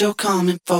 you're coming for,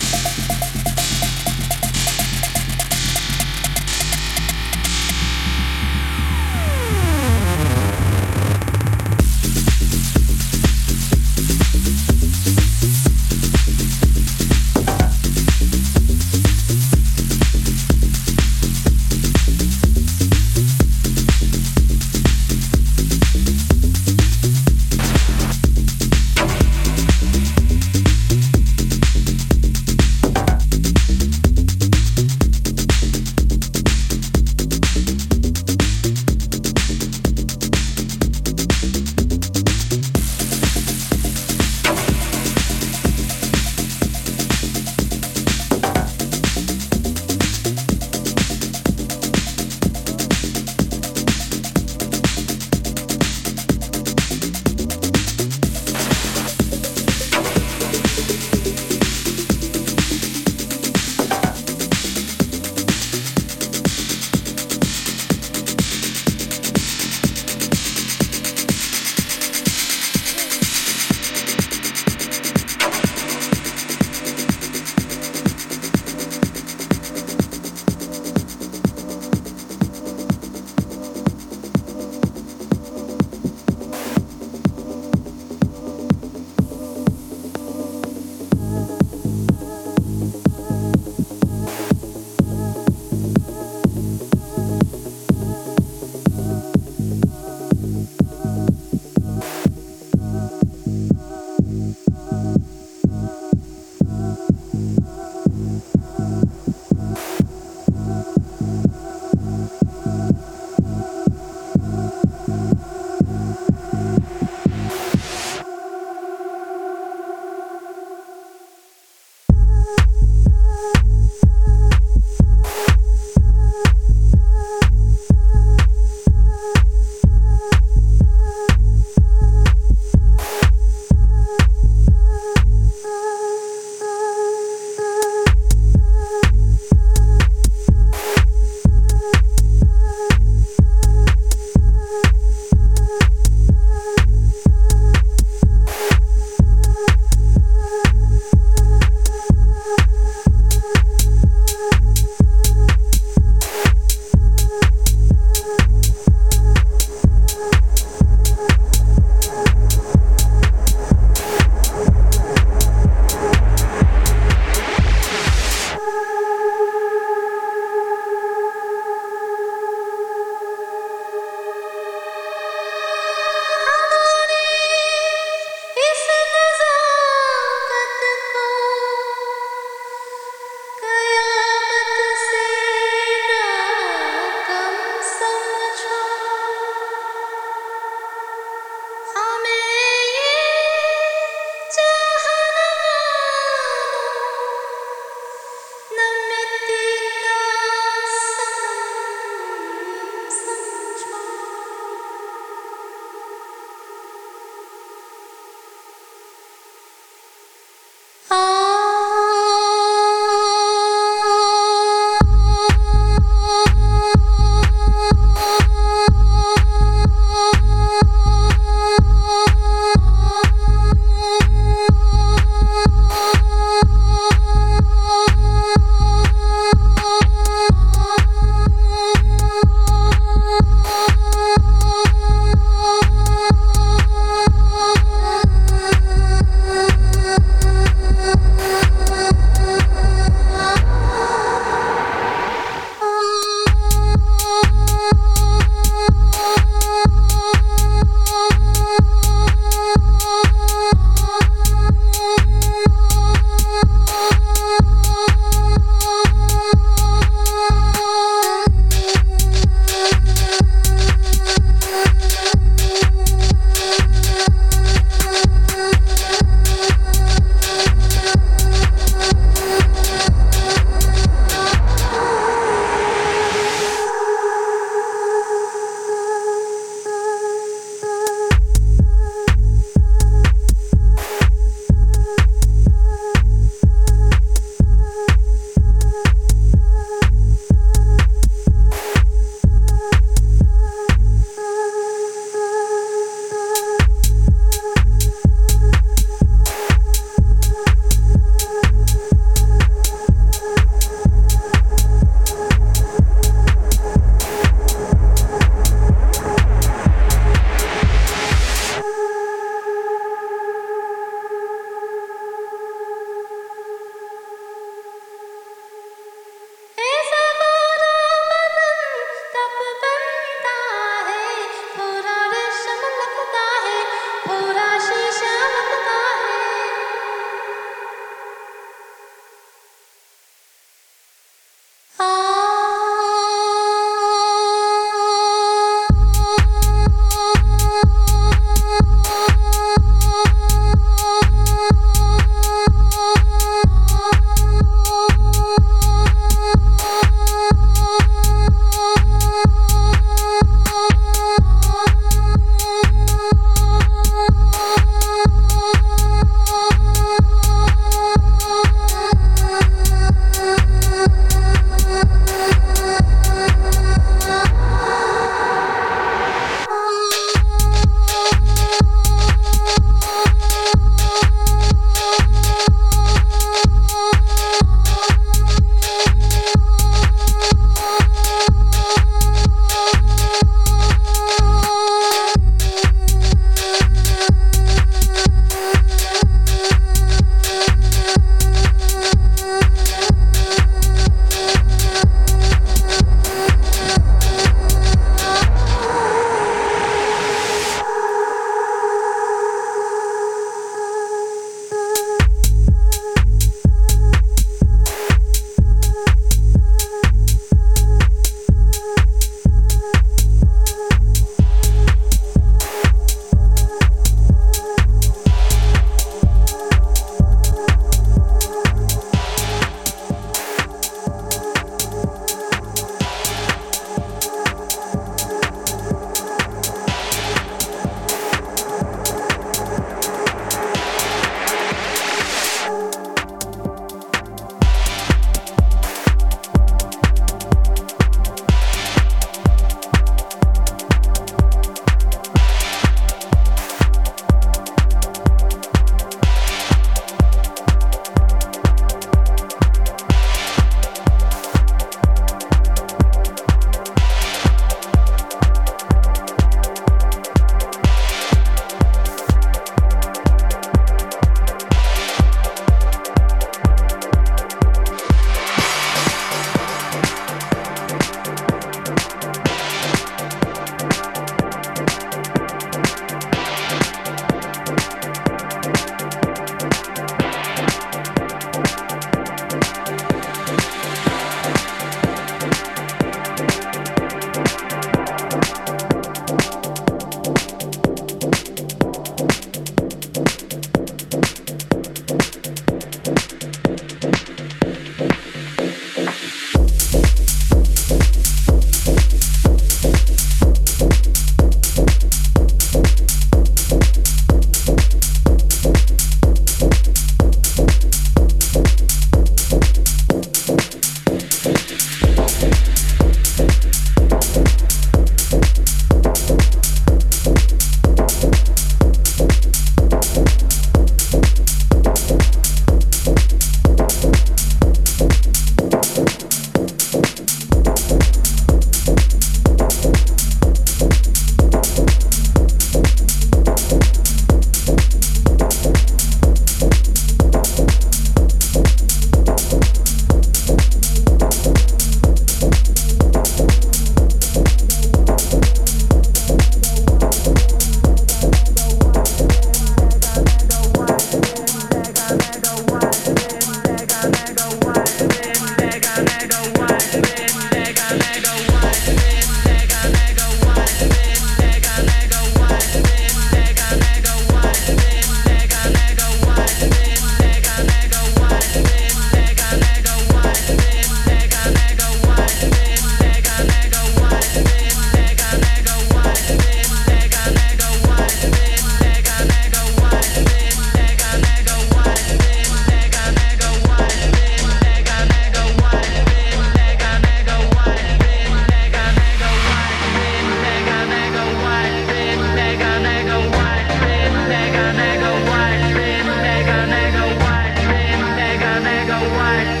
the what?